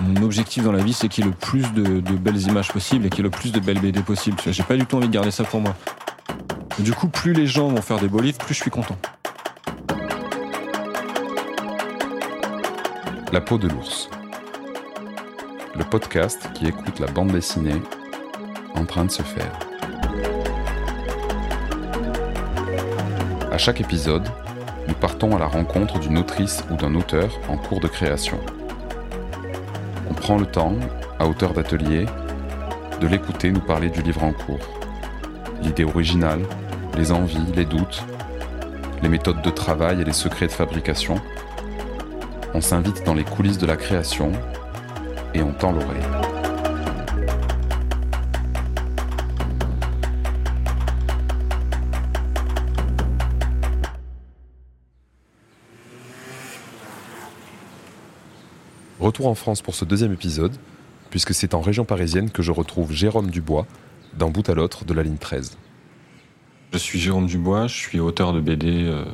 Mon objectif dans la vie, c'est qu'il y ait le plus de, belles images possibles et qu'il y ait le plus de belles BD possibles. J'ai pas du tout envie de garder ça pour moi. du coup, plus les gens vont faire des beaux livres, plus je suis content. La peau de l'ours. Le podcast qui écoute la bande dessinée en train de se faire. À chaque épisode, nous partons à la rencontre d'une autrice ou d'un auteur en cours de création. Prend le temps, à hauteur d'atelier, de l'écouter nous parler du livre en cours. L'idée originale, les envies, les doutes, les méthodes de travail et les secrets de fabrication. On s'invite dans les coulisses de la création et on tend l'oreille. Retour en France pour ce deuxième épisode, puisque c'est en région parisienne que je retrouve Jérôme Dubois, d'un bout à l'autre de la ligne 13. Je suis Jérôme Dubois, je suis auteur de BD euh,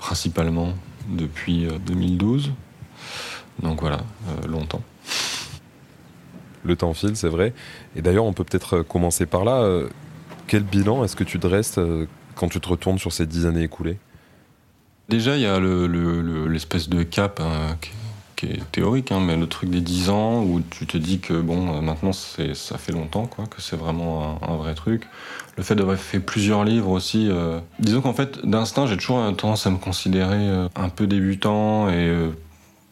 principalement depuis 2012. Euh, Donc voilà, euh, longtemps. Le temps file, c'est vrai. Et d'ailleurs, on peut peut-être commencer par là. quel bilan est-ce que tu dresses quand tu te retournes sur ces dix années écoulées? Déjà, il y a l'espèce de cap hein, qui est théorique, hein, mais le truc des 10 ans où tu te dis que bon, euh, maintenant ça fait longtemps, quoi, que c'est vraiment un, vrai truc. Le fait d'avoir fait plusieurs livres aussi. Euh, disons qu'en fait, d'instinct, j'ai toujours tendance à me considérer euh, un peu débutant et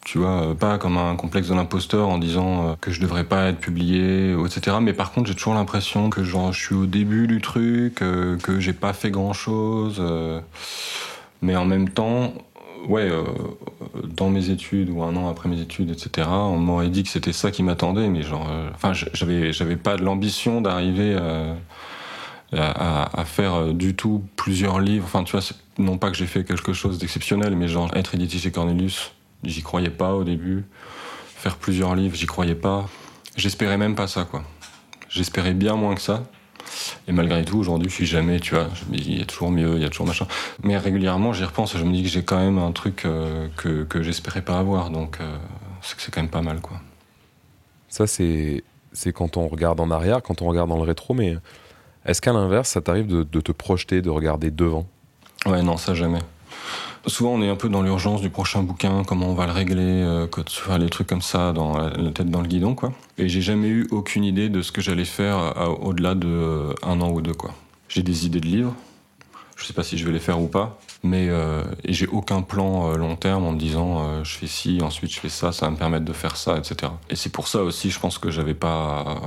tu vois, pas comme un complexe de l'imposteur en disant que je devrais pas être publié, etc. Mais par contre, j'ai toujours l'impression que genre je suis au début du truc, que j'ai pas fait grand chose. mais en même temps, ouais, euh, dans mes études ou un an après mes études, etc., on m'aurait dit que c'était ça qui m'attendait, mais genre, euh, enfin, j'avais, j'avais pas l'ambition d'arriver euh, à, faire du tout plusieurs livres. Enfin, tu vois, non pas que j'ai fait quelque chose d'exceptionnel, mais genre être édité chez Cornelius, j'y croyais pas au début. Faire plusieurs livres, j'y croyais pas. J'espérais même pas ça, quoi. J'espérais bien moins que ça. Et malgré tout, aujourd'hui, je suis jamais, tu vois, il y a toujours mieux, il y a toujours machin. Mais régulièrement, j'y repense et je me dis que j'ai quand même un truc euh, que, que j'espérais pas avoir. Donc, euh, c'est quand même pas mal, quoi. Ça, c'est, c'est quand on regarde en arrière, quand on regarde dans le rétro, mais est-ce qu'à l'inverse, ça t'arrive de, de te projeter, de regarder devant? Ouais, non, ça jamais souvent on est un peu dans l'urgence du prochain bouquin, comment on va le régler, euh, les trucs comme ça, dans la, tête dans le guidon, quoi. Et j'ai jamais eu aucune idée de ce que j'allais faire euh, au-delà de euh, un an ou deux, quoi. J'ai des idées de livres, je sais pas si je vais les faire ou pas, mais euh, j'ai aucun plan long terme en me disant je fais ci, ensuite je fais ça, ça va me permettre de faire ça, etc. Et c'est pour ça aussi, je pense que j'avais pas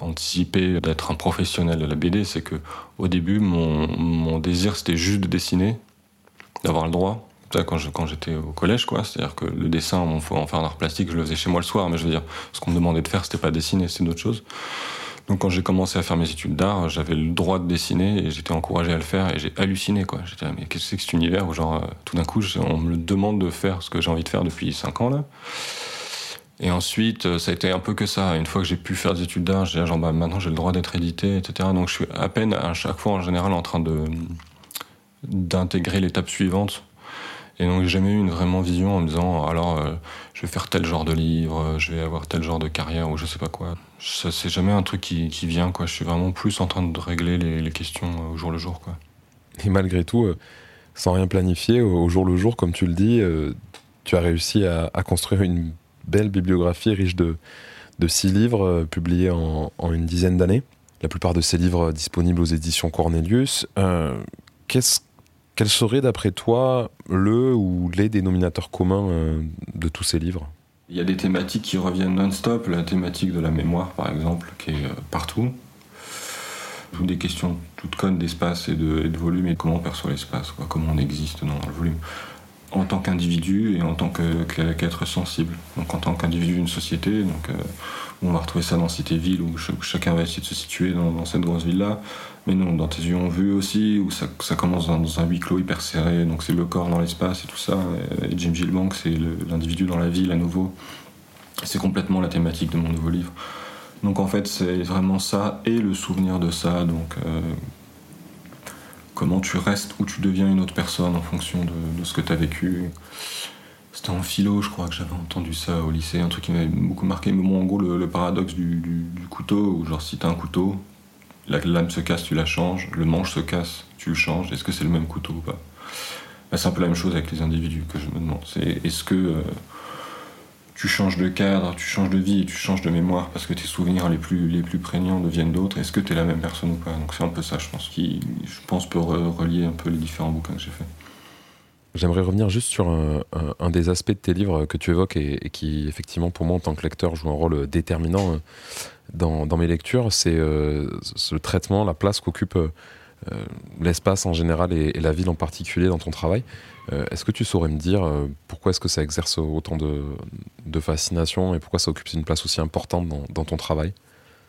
anticipé d'être un professionnel de la BD, c'est que au début mon, mon désir c'était juste de dessiner, d'avoir le droit, quand, j'étais au collège, quoi. C'est-à-dire que le dessin, on faut en faire un art plastique, je le faisais chez moi le soir, mais je veux dire, ce qu'on me demandait de faire, c'était pas dessiner, c'était d'autres choses. Donc quand j'ai commencé à faire mes études d'art, j'avais le droit de dessiner et j'étais encouragé à le faire et j'ai halluciné, quoi. J'étais mais qu'est-ce que c'est que cet univers où, genre, euh, tout d'un coup, on me demande de faire ce que j'ai envie de faire depuis 5 ans, là. Et ensuite, euh, ça a été un peu que ça. Une fois que j'ai pu faire des études d'art, j'ai dit, genre, bah, maintenant j'ai le droit d'être édité, etc. Donc je suis à peine, à chaque fois, en général, en train de d'intégrer l'étape suivante et donc j'ai jamais eu une vraiment vision en me disant alors euh, je vais faire tel genre de livre, euh, je vais avoir tel genre de carrière ou je sais pas quoi. Ça c'est jamais un truc qui, qui, vient quoi. Je suis vraiment plus en train de régler les, questions euh, au jour le jour quoi. Et malgré tout, sans rien planifier, au jour le jour, comme tu le dis, tu as réussi à, à, construire une belle bibliographie riche de, de six livres publiés en, en une dizaine d'années. La plupart de ces livres disponibles aux éditions Cornelius. Qu'est-ce quel serait, d'après toi, le ou les dénominateurs communs euh, de tous ces livres? Il y a des thématiques qui reviennent non-stop, la thématique de la mémoire, par exemple, qui est euh, partout. Ou des questions toutes connes d'espace et de, volume et comment on perçoit l'espace, comment on existe dans le volume en tant qu'individu et en tant qu'être sensible. Donc en tant qu'individu d'une société, donc, euh, on va retrouver ça dans Cité-Ville où, chacun va essayer de se situer dans, cette grosse ville-là. Mais non, dans tes yeux en vue aussi, où ça, commence dans, un huis clos hyper serré, donc c'est le corps dans l'espace et tout ça. Et Jim Gilbank, c'est l'individu dans la ville à nouveau. C'est complètement la thématique de mon nouveau livre. Donc en fait, c'est vraiment ça et le souvenir de ça. Donc euh, comment tu restes ou tu deviens une autre personne en fonction de, ce que tu as vécu. C'était en philo, je crois que j'avais entendu ça au lycée, un truc qui m'avait beaucoup marqué. Mais bon, en gros, le, paradoxe du, couteau, où genre si t'as un couteau, la lame se casse, tu la changes, le manche se casse, tu le changes, est-ce que c'est le même couteau ou pas? Bah, C'est un peu la même chose avec les individus que je me demande. C'est est-ce que euh, tu changes de cadre, tu changes de vie tu changes de mémoire parce que tes souvenirs les plus, les plus prégnants deviennent d'autres Est-ce que tu es la même personne ou pas? Donc c'est un peu ça, je pense, qui, je pense, peut relier un peu les différents bouquins que j'ai faits. J'aimerais revenir juste sur un, des aspects de tes livres que tu évoques et, qui, effectivement, pour moi, en tant que lecteur, joue un rôle déterminant euh, dans, mes lectures. C'est euh, ce traitement, la place qu'occupe euh, l'espace en général et, la ville en particulier dans ton travail. est-ce que tu saurais me dire pourquoi est-ce que ça exerce autant de, fascination et pourquoi ça occupe une place aussi importante dans, ton travail?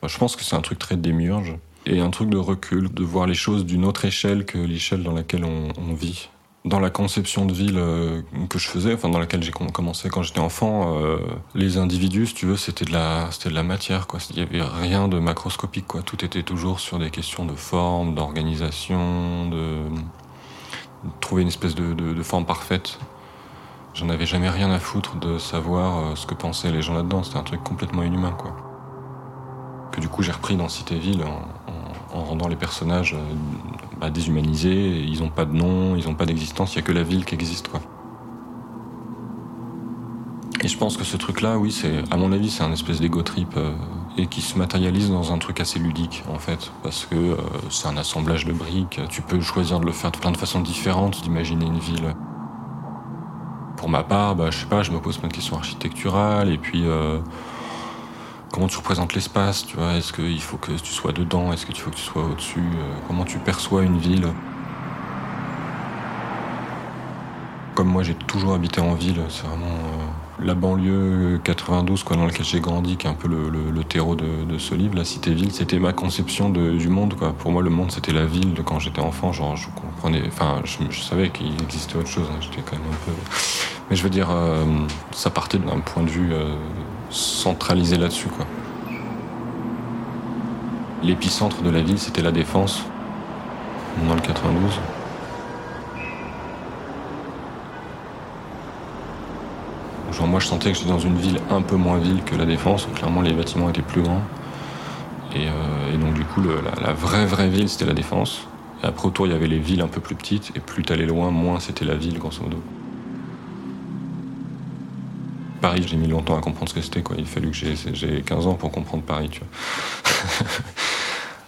Je pense que c'est un truc très démiurge et un truc de recul, de voir les choses d'une autre échelle que l'échelle dans laquelle on vit dans la conception de ville euh, que je faisais, enfin dans laquelle j'ai commencé quand j'étais enfant, euh, les individus, si tu veux, c'était de la, c'était de la matière, quoi. Il y avait rien de macroscopique, quoi. Tout était toujours sur des questions de forme, d'organisation, de, trouver une espèce de, forme parfaite. J'en avais jamais rien à foutre de savoir euh, ce que pensaient les gens là-dedans. C'était un truc complètement inhumain, quoi. Que du coup j'ai repris dans Cité-Ville rendant les personnages euh, bah, déshumanisés. Ils n'ont pas de nom, ils n'ont pas d'existence, il n'y a que la ville qui existe. Quoi. Et je pense que ce truc-là, oui, c'est, à mon avis, c'est un espèce d'ego trip euh, et qui se matérialise dans un truc assez ludique, en fait, parce que euh, c'est un assemblage de briques. Tu peux choisir de le faire de plein de façons différentes, d'imaginer une ville. Pour ma part, bah, je sais pas, je me pose plein de questions architecturales et puis comment tu représentes l'espace, tu vois, est-ce qu'il faut que tu sois dedans, est-ce qu'il faut que tu sois au-dessus, euh, comment tu perçois une ville? Comme moi j'ai toujours habité en ville, c'est vraiment euh, la banlieue 92 quoi, dans laquelle j'ai grandi, qui est un peu le, terreau de, ce livre, la cité-ville, c'était ma conception du monde. Quoi. Pour moi le monde c'était la ville de quand j'étais enfant, genre je comprenais, enfin je, savais qu'il existait autre chose, hein. j'étais quand même un peu... Mais je veux dire, euh, ça partait d'un point de vue centralisé là-dessus. quoi. L'épicentre de la ville, c'était la Défense, dans le 92. Genre moi je sentais que j'étais dans une ville un peu moins ville que la Défense, clairement les bâtiments étaient plus grands. Et, euh, donc du coup la, vraie vraie ville c'était la Défense. Et après autour il y avait les villes un peu plus petites, et plus t'allais loin, moins c'était la ville grosso modo. Paris, j'ai mis longtemps à comprendre ce que c'était. Il a fallu que j'ai 15 ans pour comprendre Paris.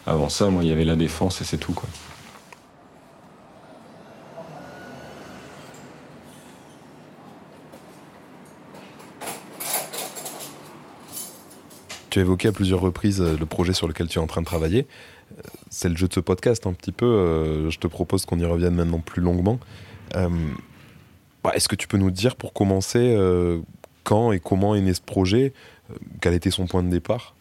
Avant ça, moi, il y avait la défense et c'est tout. Tu as évoqué à plusieurs reprises euh, le projet sur lequel tu es en train de travailler. Euh, c'est le jeu de ce podcast un petit peu. Euh, je te propose qu'on y revienne maintenant plus longuement. Bah, est-ce que tu peux nous dire pour commencer quand et comment est né ce projet euh, Quel était son point de départ?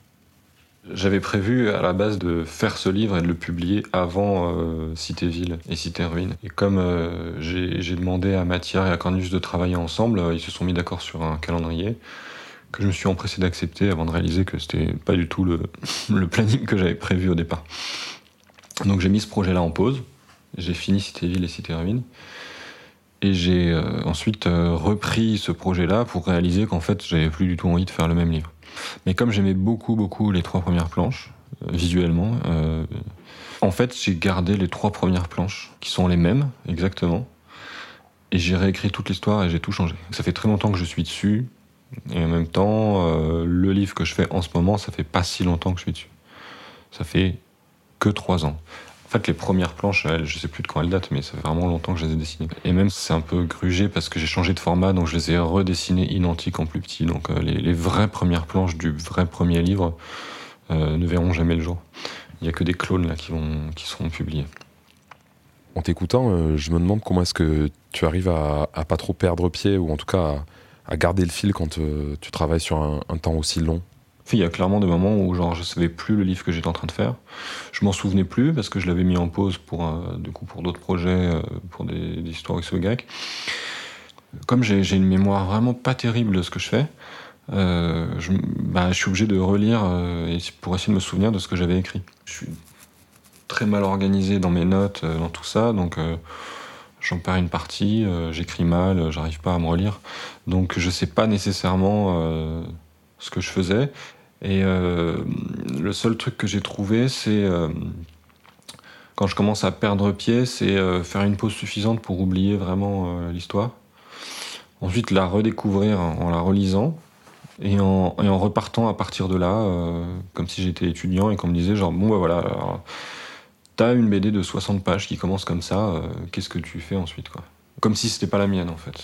J'avais prévu à la base de faire ce livre et de le publier avant euh, Cité-Ville et Cité-Ruine. Et comme euh, j'ai demandé à Mathieu et à Cornus de travailler ensemble, ils se sont mis d'accord sur un calendrier que je me suis empressé d'accepter avant de réaliser que c'était pas du tout le, planning que j'avais prévu au départ. Donc j'ai mis ce projet-là en pause. J'ai fini Cité-Ville et Cité-Ruine. Et j'ai euh, ensuite euh, repris ce projet-là pour réaliser qu'en fait, j'avais plus du tout envie de faire le même livre. Mais comme j'aimais beaucoup, beaucoup les trois premières planches, euh, visuellement, en fait, j'ai gardé les trois premières planches, qui sont les mêmes, exactement. Et j'ai réécrit toute l'histoire et j'ai tout changé. Ça fait très longtemps que je suis dessus. Et en même temps, le livre que je fais en ce moment, ça fait pas si longtemps que je suis dessus. Ça fait que trois ans. En fait, les premières planches, je sais plus de quand elles datent, mais ça fait vraiment longtemps que je les ai dessinées. Et même, c'est un peu grugé parce que j'ai changé de format, donc je les ai redessinées identiques en plus petit. Donc euh, les, vraies premières planches du vrai premier livre euh, ne verront jamais le jour. Il n'y a que des clones là qui, vont, qui seront publiés. En t'écoutant, euh, je me demande comment est-ce que tu arrives à, à, pas trop perdre pied, ou en tout cas à, garder le fil quand tu travailles sur un temps aussi long il y a clairement des moments où genre je savais plus le livre que j'étais en train de faire. Je m'en souvenais plus parce que je l'avais mis en pause pour euh, du coup pour d'autres projets, euh, pour des, histoires grecques. Comme j'ai une mémoire vraiment pas terrible de ce que je fais, euh, je, bah, je, suis obligé de relire pour essayer de me souvenir de ce que j'avais écrit. Je suis très mal organisé dans mes notes, dans tout ça, donc j'en perds une partie, j'écris mal, j'arrive pas à me relire. Donc je sais pas nécessairement ce que je faisais. Et euh, le seul truc que j'ai trouvé, c'est euh, quand je commence à perdre pied, c'est faire une pause suffisante pour oublier vraiment l'histoire. Ensuite, la redécouvrir en la relisant et en, et en repartant à partir de là, comme si j'étais étudiant et qu'on me disait genre bon bah voilà, t'as une BD de 60 pages qui commence comme ça, qu'est-ce que tu fais ensuite quoi? Comme si c'était pas la mienne en fait.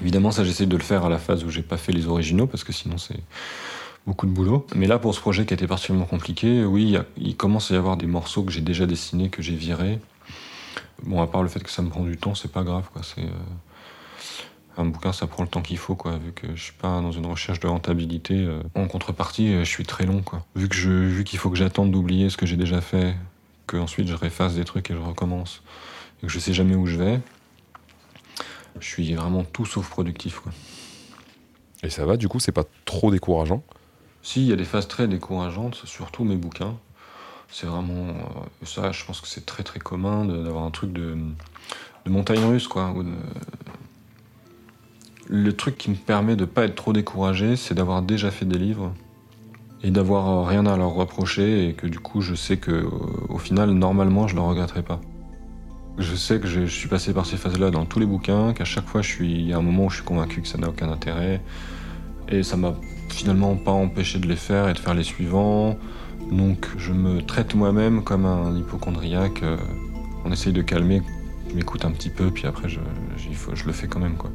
Évidemment, ça, j'essaie de le faire à la phase où j'ai pas fait les originaux, parce que sinon, c'est beaucoup de boulot. Mais là, pour ce projet qui a été particulièrement compliqué, oui, il, commence à y avoir des morceaux que j'ai déjà dessinés, que j'ai virés. Bon, à part le fait que ça me prend du temps, c'est pas grave, quoi. C'est. Euh, un bouquin, ça prend le temps qu'il faut, quoi. Vu que je suis pas dans une recherche de rentabilité. Euh, en contrepartie, je suis très long, quoi. Vu que je, vu qu'il faut que j'attende d'oublier ce que j'ai déjà fait, que ensuite je réfasse des trucs et je recommence, et que je sais jamais où je vais, je suis vraiment tout sauf productif. Quoi. Et ça va, du coup, c'est pas trop décourageant? Si, il y a des phases très décourageantes, surtout mes bouquins. C'est vraiment. Euh, ça, je pense que c'est très très commun d'avoir un truc de, de montagne russe, quoi. Le truc qui me permet de pas être trop découragé, c'est d'avoir déjà fait des livres et d'avoir rien à leur reprocher et que du coup, je sais que au final, normalement, je le regretterai pas. Je sais que je, suis passé par ces phases-là dans tous les bouquins, qu'à chaque fois, je suis, il y a un moment où je suis convaincu que ça n'a aucun intérêt. Et ça m'a finalement pas empêché de les faire et de faire les suivants. Donc je me traite moi-même comme un hypochondriaque. Euh, on essaye de calmer, je m'écoute un petit peu, puis après je, je le fais quand même. quoi.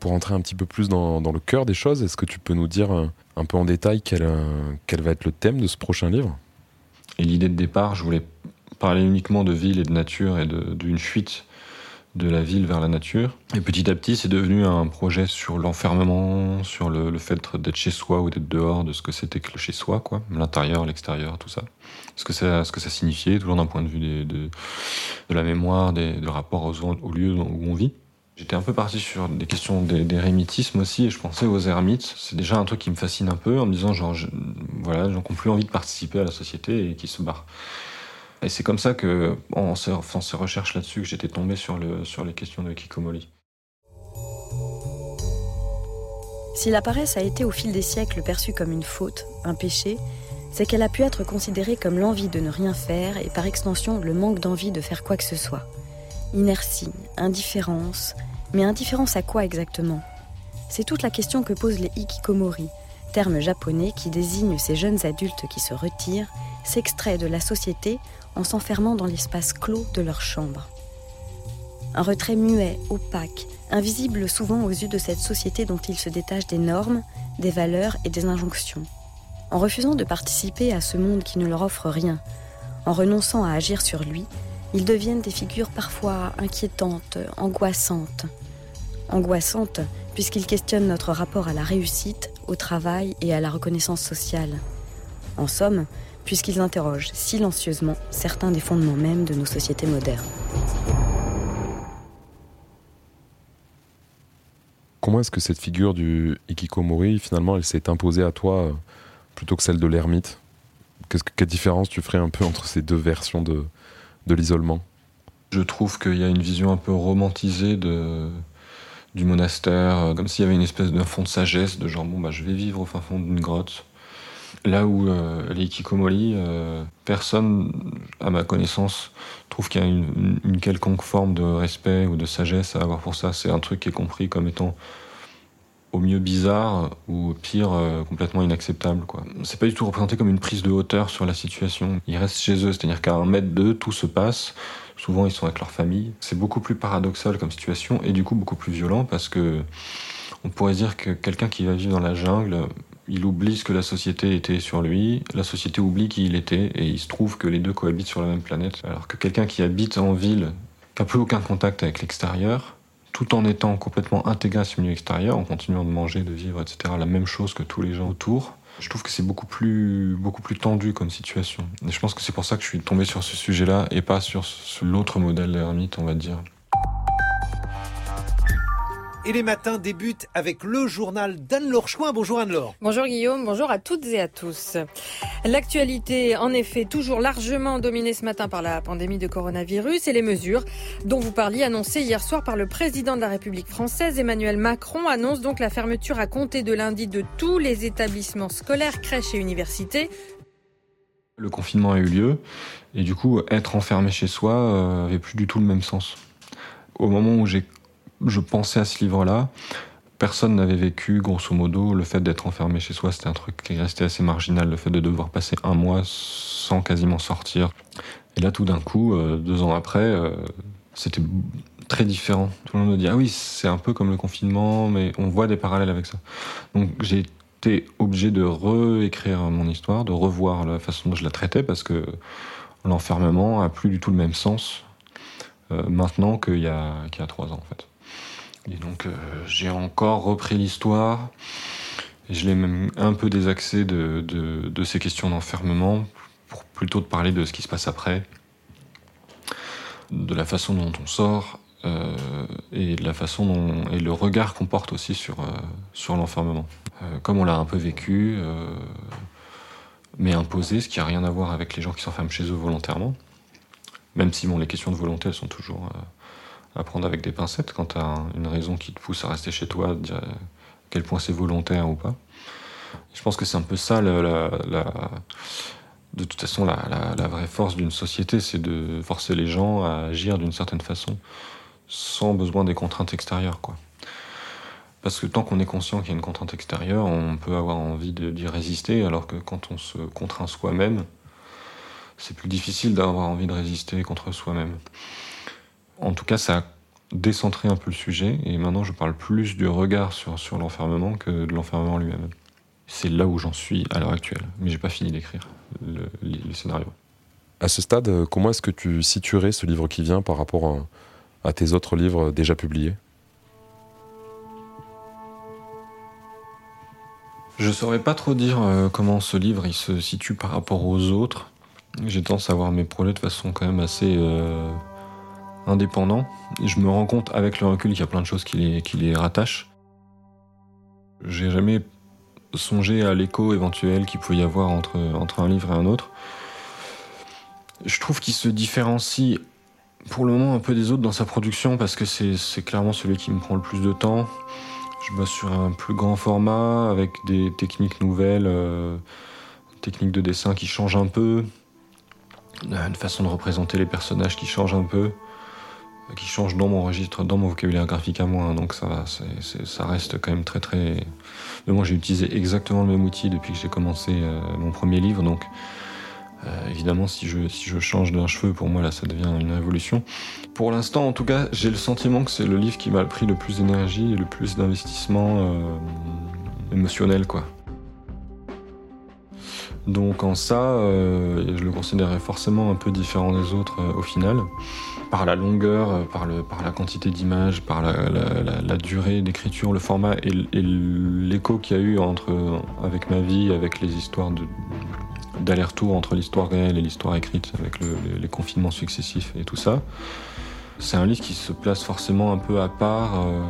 Pour entrer un petit peu plus dans, le cœur des choses, est-ce que tu peux nous dire euh, un, peu en détail quel, euh, quel, va être le thème de ce prochain livre? Et l'idée de départ, je voulais parler uniquement de ville et de nature et d'une fuite de la ville vers la nature. Et petit à petit, c'est devenu un projet sur l'enfermement, sur le, fait d'être chez soi ou d'être dehors, de ce que c'était que le chez soi, quoi, l'intérieur, l'extérieur, tout ça. Ce que ça, ce que ça signifiait, toujours d'un point de vue de, de, la mémoire, des, de rapport aux, lieux où on vit. J'étais un peu parti sur des questions d'érémitisme aussi, et je pensais aux ermites. C'est déjà un truc qui me fascine un peu, en me disant, genre, voilà, gens qui plus envie de participer à la société et qui se barrent. Et c'est comme ça que, en faisant ces recherches là-dessus, que j'étais tombé sur, le, sur les questions de Kikomori. Si la paresse a été au fil des siècles perçue comme une faute, un péché, c'est qu'elle a pu être considérée comme l'envie de ne rien faire et par extension le manque d'envie de faire quoi que ce soit. Inertie, indifférence, mais indifférence à quoi exactement? C'est toute la question que posent les hikikomori, terme japonais qui désigne ces jeunes adultes qui se retirent, s'extraient de la société en s'enfermant dans l'espace clos de leur chambre. Un retrait muet, opaque, invisible souvent aux yeux de cette société dont ils se détachent des normes, des valeurs et des injonctions. En refusant de participer à ce monde qui ne leur offre rien, en renonçant à agir sur lui, ils deviennent des figures parfois inquiétantes, angoissantes. Angoissantes puisqu'ils questionnent notre rapport à la réussite, au travail et à la reconnaissance sociale. En somme, puisqu'ils interrogent silencieusement certains des fondements mêmes de nos sociétés modernes. Comment est-ce que cette figure du Ikikomori, finalement, elle s'est imposée à toi euh, plutôt que celle de l'ermite? Quelle différence tu ferais un peu entre ces deux versions de, de l'isolement? Je trouve qu'il y a une vision un peu romantisée de, du monastère, euh, comme s'il y avait une espèce d'un fond de sagesse, de genre, bon, bah, je vais vivre au fin fond d'une grotte. Là où euh, les Kikomori, euh, personne, à ma connaissance, trouve qu'il y a une, quelconque forme de respect ou de sagesse à avoir pour ça. C'est un truc qui est compris comme étant au mieux bizarre ou au pire complètement inacceptable. C'est pas du tout représenté comme une prise de hauteur sur la situation. Ils restent chez eux, c'est-à-dire qu'à un mètre d'eux, tout se passe. Souvent, ils sont avec leur famille. C'est beaucoup plus paradoxal comme situation et du coup beaucoup plus violent parce que on pourrait dire que quelqu'un qui va vivre dans la jungle, il oublie ce que la société était sur lui, la société oublie qui il était et il se trouve que les deux cohabitent sur la même planète. Alors que quelqu'un qui habite en ville, qui n'a plus aucun contact avec l'extérieur, tout en étant complètement intégré à ce milieu extérieur, en continuant de manger, de vivre, etc., la même chose que tous les gens autour, je trouve que c'est beaucoup plus, beaucoup plus tendu comme situation. Et je pense que c'est pour ça que je suis tombé sur ce sujet-là et pas sur l'autre modèle d'ermite, on va dire. Et les matins débutent avec le journal d'Anne-Laure Chouin. Bonjour Anne-Laure. Bonjour Guillaume, bonjour à toutes et à tous. L'actualité, en effet, toujours largement dominée ce matin par la pandémie de coronavirus et les mesures dont vous parliez annoncées hier soir par le président de la République française, Emmanuel Macron, annonce donc la fermeture à compter de lundi de tous les établissements scolaires, crèches et universités. Le confinement a eu lieu et du coup, être enfermé chez soi euh, avait plus du tout le même sens. Au moment où j'ai je pensais à ce livre-là. Personne n'avait vécu, grosso modo, le fait d'être enfermé chez soi, c'était un truc qui restait assez marginal, le fait de devoir passer un mois sans quasiment sortir. Et là, tout d'un coup, euh, deux ans après, euh, c'était très différent. Tout le monde me dit, ah oui, c'est un peu comme le confinement, mais on voit des parallèles avec ça. Donc j'ai été obligé de réécrire mon histoire, de revoir la façon dont je la traitais, parce que l'enfermement a plus du tout le même sens euh, maintenant qu'il y, a trois ans, en fait. Et donc euh, j'ai encore repris l'histoire. Je l'ai même un peu désaxé de, de, ces questions d'enfermement pour plutôt de parler de ce qui se passe après, de la façon dont on sort euh, et de la façon dont et le regard qu'on porte aussi sur, euh, sur l'enfermement. comme on l'a un peu vécu, mais imposé, ce qui n'a rien à voir avec les gens qui s'enferment chez eux volontairement, même si bon, les questions de volonté elles sont toujours à prendre avec des pincettes quand tu as une raison qui te pousse à rester chez toi, dire à quel point c'est volontaire ou pas. Je pense que c'est un peu ça, de toute façon, la, vraie force d'une société, c'est de forcer les gens à agir d'une certaine façon, sans besoin des contraintes extérieures. Quoi. Parce que tant qu'on est conscient qu'il y a une contrainte extérieure, on peut avoir envie d'y résister, alors que quand on se contraint soi-même, c'est plus difficile d'avoir envie de résister contre soi-même. En tout cas, ça a décentré un peu le sujet, et maintenant je parle plus du regard sur, sur l'enfermement que de l'enfermement lui-même. C'est là où j'en suis à l'heure actuelle, mais j'ai pas fini d'écrire le, scénario. À ce stade, comment est-ce que tu situerais ce livre qui vient par rapport à, tes autres livres déjà publiés? Je saurais pas trop dire euh, comment ce livre il se situe par rapport aux autres. J'ai tendance à voir mes projets de façon quand même assez euh, indépendant. Je me rends compte avec le recul qu'il y a plein de choses qui les, qui les rattachent. J'ai jamais songé à l'écho éventuel qu'il pouvait y avoir entre, entre un livre et un autre. Je trouve qu'il se différencie pour le moment un peu des autres dans sa production parce que c'est clairement celui qui me prend le plus de temps. Je bosse sur un plus grand format avec des techniques nouvelles, euh, techniques de dessin qui changent un peu, une façon de représenter les personnages qui change un peu qui change dans mon registre, dans mon vocabulaire graphique à moi. Hein, donc ça, ça reste quand même très très. Mais moi j'ai utilisé exactement le même outil depuis que j'ai commencé euh, mon premier livre. Donc euh, évidemment si je, change d'un cheveu, pour moi là ça devient une révolution. Pour l'instant en tout cas j'ai le sentiment que c'est le livre qui m'a pris le plus d'énergie et le plus d'investissement euh, émotionnel quoi. Donc en ça, je le considérais forcément un peu différent des autres au final par la longueur, euh, par, le, par la quantité d'images, par la, durée d'écriture, le format et, l'écho qu'il y a eu entre, avec ma vie, avec les histoires d'aller-retour entre l'histoire réelle et l'histoire écrite, avec les confinements successifs et tout ça. C'est un livre qui se place forcément un peu à part euh,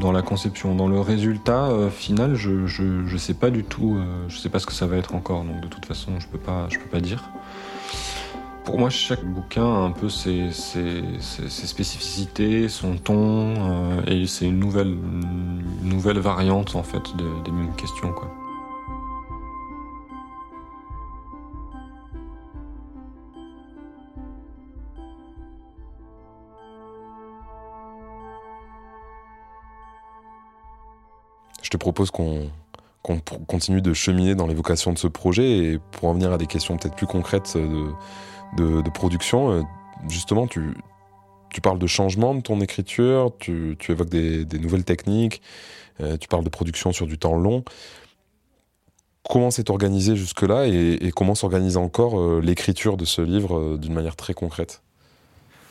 dans la conception. Dans le résultat euh, final, je, ne sais pas du tout, je sais pas ce que ça va être encore, donc de toute façon, je peux pas, je peux pas dire. Pour moi, chaque bouquin a un peu ses, spécificités, son ton, euh, et c'est une nouvelle, nouvelle variante en fait des mêmes questions. Quoi. Je te propose qu'on continue de cheminer dans l'évocation de ce projet et pour en venir à des questions peut-être plus concrètes de, de, production, euh, justement, tu, parles de changement de ton écriture, tu, évoques des, nouvelles techniques, euh, tu parles de production sur du temps long. Comment s'est organisé jusque-là et, comment s'organise encore euh, l'écriture de ce livre d'une manière très concrète?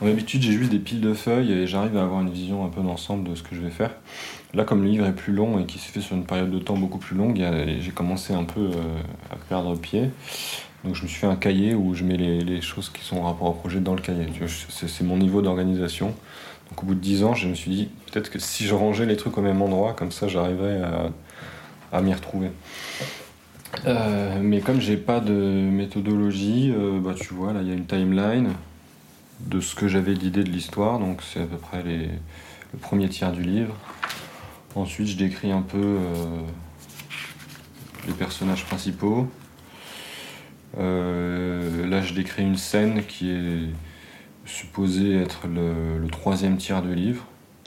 D'habitude, j'ai juste des piles de feuilles et j'arrive à avoir une vision un peu d'ensemble de ce que je vais faire. Là, comme le livre est plus long et qui s'est fait sur une période de temps beaucoup plus longue, j'ai commencé un peu euh, à perdre pied. Donc je me suis fait un cahier où je mets les, choses qui sont en rapport au projet dans le cahier. C'est mon niveau d'organisation. Donc au bout de 10 ans, je me suis dit, peut-être que si je rangeais les trucs au même endroit, comme ça j'arriverais à, m'y retrouver. Euh, mais comme j'ai pas de méthodologie, euh, bah, tu vois, là il y a une timeline de ce que j'avais l'idée de l'histoire, donc c'est à peu près le premier tiers du livre. Ensuite, je décris un peu euh, les personnages principaux. Euh, là, je décris une scène qui est supposée être le, troisième tiers du livre.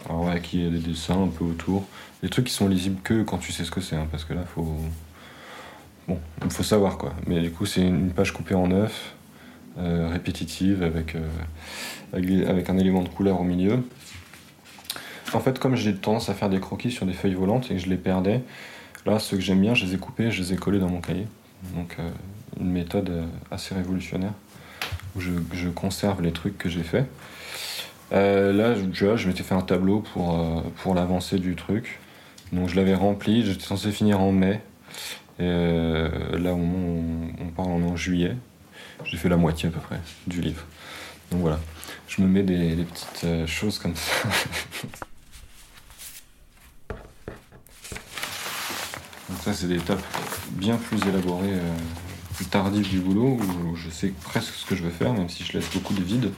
Alors, ouais, qui a des dessins un peu autour. Des trucs qui sont lisibles que quand tu sais ce que c'est, hein, parce que là, faut. Bon, il faut savoir quoi. Mais du coup, c'est une page coupée en neuf, répétitive, avec, avec un élément de couleur au milieu. En fait, comme j'ai tendance à faire des croquis sur des feuilles volantes et que je les perdais, là, ceux que j'aime bien, je les ai coupés, je les ai collés dans mon cahier. Donc, euh, une méthode euh, assez révolutionnaire où je, conserve les trucs que j'ai faits. Euh, là, vois, je m'étais fait un tableau pour, pour l'avancée du truc. Donc, je l'avais rempli, j'étais censé finir en mai. Et là, on, on parle en juillet. J'ai fait la moitié à peu près du livre. Donc voilà, je me mets des petites choses comme ça. Donc ça, c'est des étapes bien plus élaborées, euh, plus tardives du boulot, où je sais presque ce que je veux faire, même si je laisse beaucoup de vide.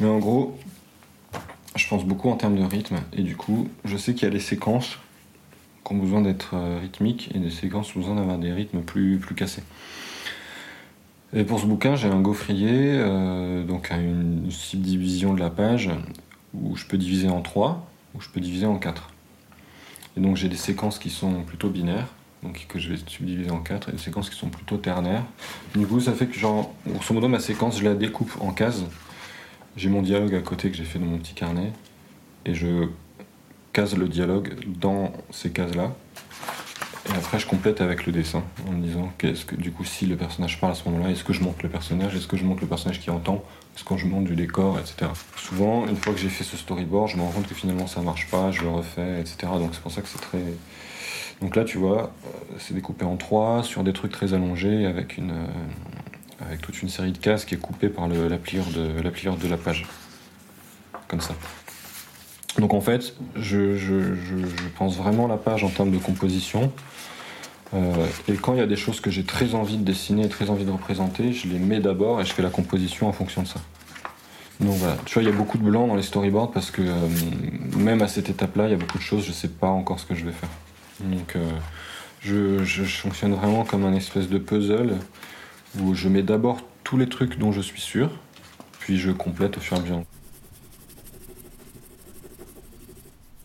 Mais en gros, je pense beaucoup en termes de rythme, et du coup, je sais qu'il y a des séquences qui ont besoin d'être euh, rythmiques, et des séquences qui ont besoin d'avoir des rythmes plus, plus cassés. Et pour ce bouquin, j'ai un gaufrier, euh, donc une subdivision de la page, où je peux diviser en trois, ou je peux diviser en quatre. Et donc j'ai des séquences qui sont plutôt binaires, donc que je vais subdiviser en quatre, et des séquences qui sont plutôt ternaires. Du coup, ça fait que, genre, grosso modo, ma séquence, je la découpe en cases. J'ai mon dialogue à côté que j'ai fait dans mon petit carnet, et je case le dialogue dans ces cases-là. Et après, je complète avec le dessin en me disant qu'est-ce que, du coup, si le personnage parle à ce moment-là, est-ce que je montre le personnage, est-ce que je montre le personnage qui entend, est-ce que je montre du décor, etc. Souvent, une fois que j'ai fait ce storyboard, je me rends compte que finalement ça marche pas, je le refais, etc. Donc c'est pour ça que c'est très. Donc là, tu vois, euh, c'est découpé en trois sur des trucs très allongés avec une. Euh, avec toute une série de cases qui est coupée par la, pliure de, la pliure de la page. Comme ça. Donc en fait, je, je, je pense vraiment la page en termes de composition. Euh, et quand il y a des choses que j'ai très envie de dessiner, très envie de représenter, je les mets d'abord et je fais la composition en fonction de ça. Donc voilà, tu vois, il y a beaucoup de blanc dans les storyboards parce que euh, même à cette étape-là, il y a beaucoup de choses, je ne sais pas encore ce que je vais faire. Donc euh, je, je, fonctionne vraiment comme un espèce de puzzle où je mets d'abord tous les trucs dont je suis sûr, puis je complète au fur et à mesure.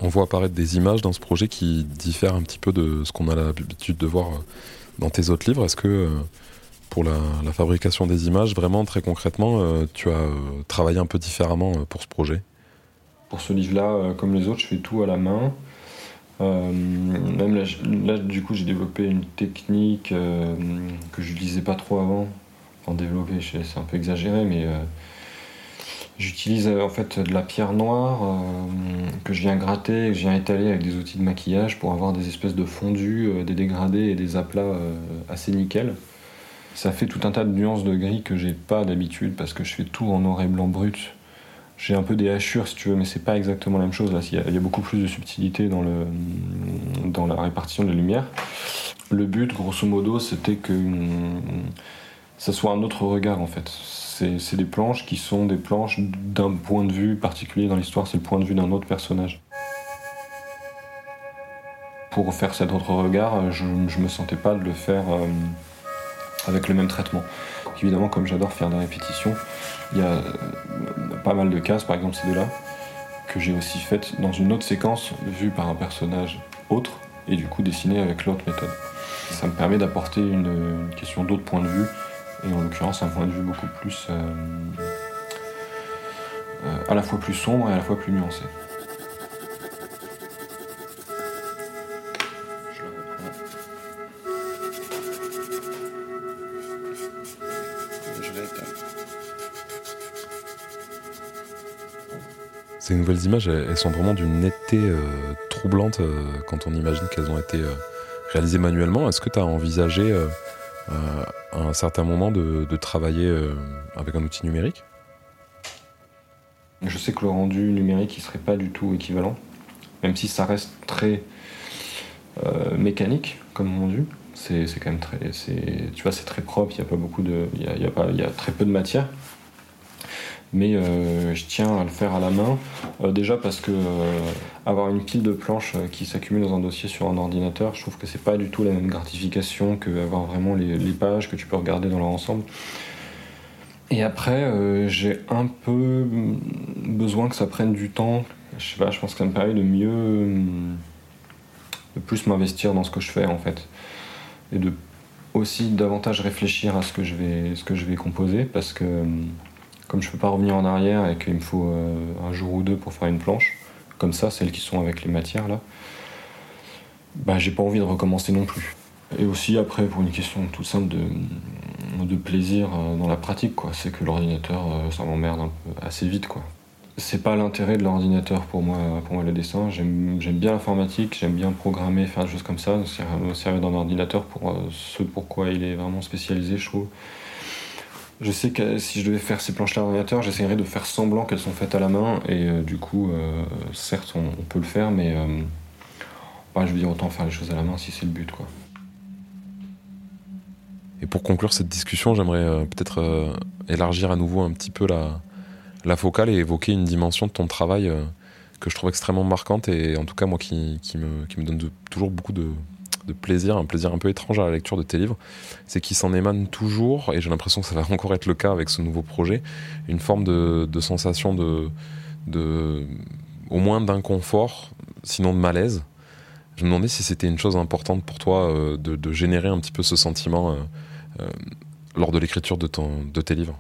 On voit apparaître des images dans ce projet qui diffèrent un petit peu de ce qu'on a l'habitude de voir euh, dans tes autres livres. Est-ce que euh, pour la, fabrication des images, vraiment très concrètement, euh, tu as travaillé un peu différemment pour ce projet? Pour ce livre-là, comme les autres, je fais tout à la main. même là, du coup, j'ai développé une technique que je n'utilisais pas trop avant. En développer, c'est un peu exagéré, mais J'utilise euh, en fait de la pierre noire euh, que je viens gratter que je viens étaler avec des outils de maquillage pour avoir des espèces de fondus, euh, des dégradés et des aplats assez nickel. Ça fait tout un tas de nuances de gris que j'ai pas d'habitude parce que je fais tout en noir et blanc brut. J'ai un peu des hachures si tu veux, mais c'est pas exactement la même chose. Il y, a, beaucoup plus de subtilité dans, le, dans la répartition de la lumière. Le but, grosso modo, c'était que ça soit un autre regard en fait c'est des planches qui sont des planches d'un point de vue particulier dans l'histoire, c'est le point de vue d'un autre personnage. Pour faire cet autre regard, je ne me sentais pas de le faire euh, avec le même traitement. évidemment, comme j'adore faire des répétitions, il y a euh, pas mal de cases, par exemple ces deux-là, que j'ai aussi faites dans une autre séquence vue par un personnage autre, et du coup dessiné avec l'autre méthode. Ça me permet d'apporter une question d'autre point de vue et en l'occurrence un point de vue beaucoup plus euh, euh, à la fois plus sombre et à la fois plus nuancé. Ces nouvelles images, elles, sont vraiment d'une netteté troublante quand on imagine qu'elles ont été réalisées manuellement. Est-ce que tu as envisagé à un certain moment de, travailler avec un outil numérique. Je sais que le rendu numérique, il serait pas du tout équivalent, même si ça reste très mécanique comme rendu. C'est quand même très tu vois c'est très propre il y a pas beaucoup de il y a très peu de matière mais euh, je tiens à le faire à la main. Euh, déjà parce que euh, avoir une pile de planches qui s'accumule dans un dossier sur un ordinateur je trouve que c'est pas du tout la même gratification que avoir vraiment les, les pages que tu peux regarder dans leur ensemble. Et après j'ai un peu besoin que ça prenne du temps. Je sais pas je pense que ça me permet de mieux de plus m'investir dans ce que je fais en fait. Et de aussi davantage réfléchir à ce que je vais, ce que je vais composer parce que comme je peux pas revenir en arrière et qu'il me faut euh, un jour ou deux pour faire une planche, comme ça, celles qui sont avec les matières là, bah j'ai pas envie de recommencer non plus. Et aussi après pour une question toute simple de, de plaisir euh, dans la pratique quoi, c'est que l'ordinateur euh, ça m'emmerde assez vite quoi c'est pas l'intérêt de l'ordinateur pour moi, pour moi le dessin. J'aime bien l'informatique, j'aime bien programmer, faire des choses comme ça, me servir d'un ordinateur pour ce pourquoi il est vraiment spécialisé, je trouve. Je sais que si je devais faire ces planches-là à l'ordinateur, j'essaierais de faire semblant qu'elles sont faites à la main, et euh, du coup, euh, certes, on, peut le faire, mais je veux dire, autant faire les choses à la main si c'est le but, quoi. Et pour conclure cette discussion, j'aimerais peut-être élargir à nouveau un petit peu la, la focale et évoquer une dimension de ton travail euh, que je trouve extrêmement marquante et en tout cas moi qui, me, donne toujours beaucoup de, plaisir, un plaisir un peu étrange à la lecture de tes livres, c'est qu'il s'en émane toujours, et j'ai l'impression que ça va encore être le cas avec ce nouveau projet, une forme de, sensation de, de, au moins d'inconfort, sinon de malaise. Je me demandais si c'était une chose importante pour toi euh, de, générer un petit peu ce sentiment euh, lors de l'écriture de, de tes livres.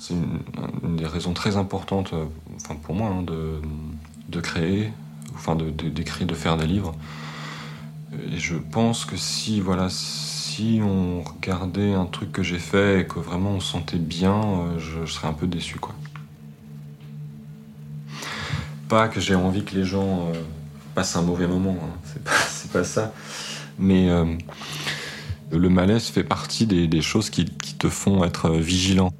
C'est une, des raisons très importantes, euh, enfin pour moi, hein, de, créer, enfin de, d'écrire, de, faire des livres. Et je pense que si, voilà, si on regardait un truc que j'ai fait et que vraiment on sentait bien, euh, je, serais un peu déçu, quoi. Pas que j'ai envie que les gens euh, passent un mauvais moment, hein. c'est, pas, ça. Mais le malaise fait partie des, choses qui te font être vigilant.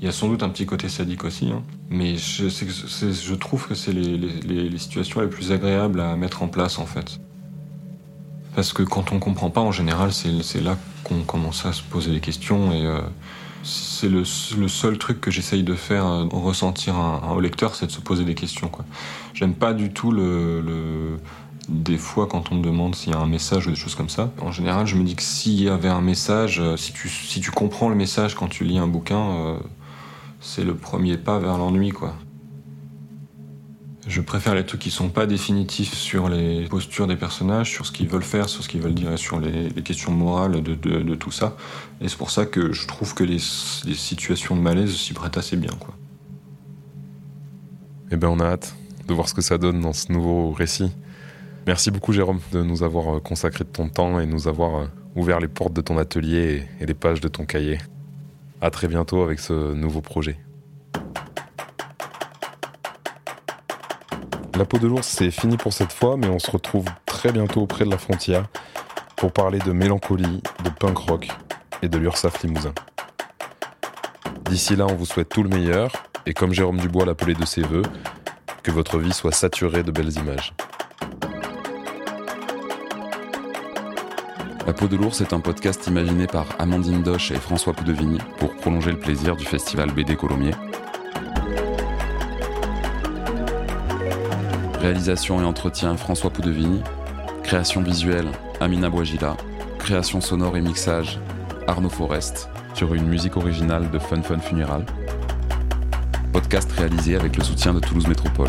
Il y a sans doute un petit côté sadique aussi, hein. mais je, trouve que c'est les, situations les plus agréables à mettre en place en fait. Parce que quand on comprend pas, en général, c'est là qu'on commence à se poser des questions et euh, c'est le, seul truc que j'essaye de faire euh, ressentir au lecteur, c'est de se poser des questions. J'aime pas du tout le, des fois quand on me demande s'il y a un message ou des choses comme ça. En général, je me dis que s'il y avait un message, euh, si tu comprends le message quand tu lis un bouquin, c'est le premier pas vers l'ennui, quoi. Je préfère les trucs qui sont pas définitifs sur les postures des personnages, sur ce qu'ils veulent faire, sur ce qu'ils veulent dire, sur les, questions morales de, tout ça. Et c'est pour ça que je trouve que les, situations de malaise s'y prêtent assez bien, quoi. Eh ben, on a hâte de voir ce que ça donne dans ce nouveau récit. Merci beaucoup, Jérôme, de nous avoir euh, consacré de ton temps et nous avoir euh, ouvert les portes de ton atelier et les pages de ton cahier. À très bientôt avec ce nouveau projet. La peau de l'ours, c'est fini pour cette fois, mais on se retrouve très bientôt auprès de la frontière pour parler de mélancolie, de punk rock et de l'Ursaf Limousin. D'ici là, on vous souhaite tout le meilleur et comme Jérôme Dubois l'appelait de ses voeux, que votre vie soit saturée de belles images. La peau de l'ours est un podcast imaginé par Amandine Doche et François Poudevigny pour prolonger le plaisir du festival BD Colomiers. Réalisation et entretien François Poudevigny. Création visuelle Amina Bouagila. Création sonore et mixage Arnaud Forest sur une musique originale de Fun Fun Funeral. Podcast réalisé avec le soutien de Toulouse Métropole.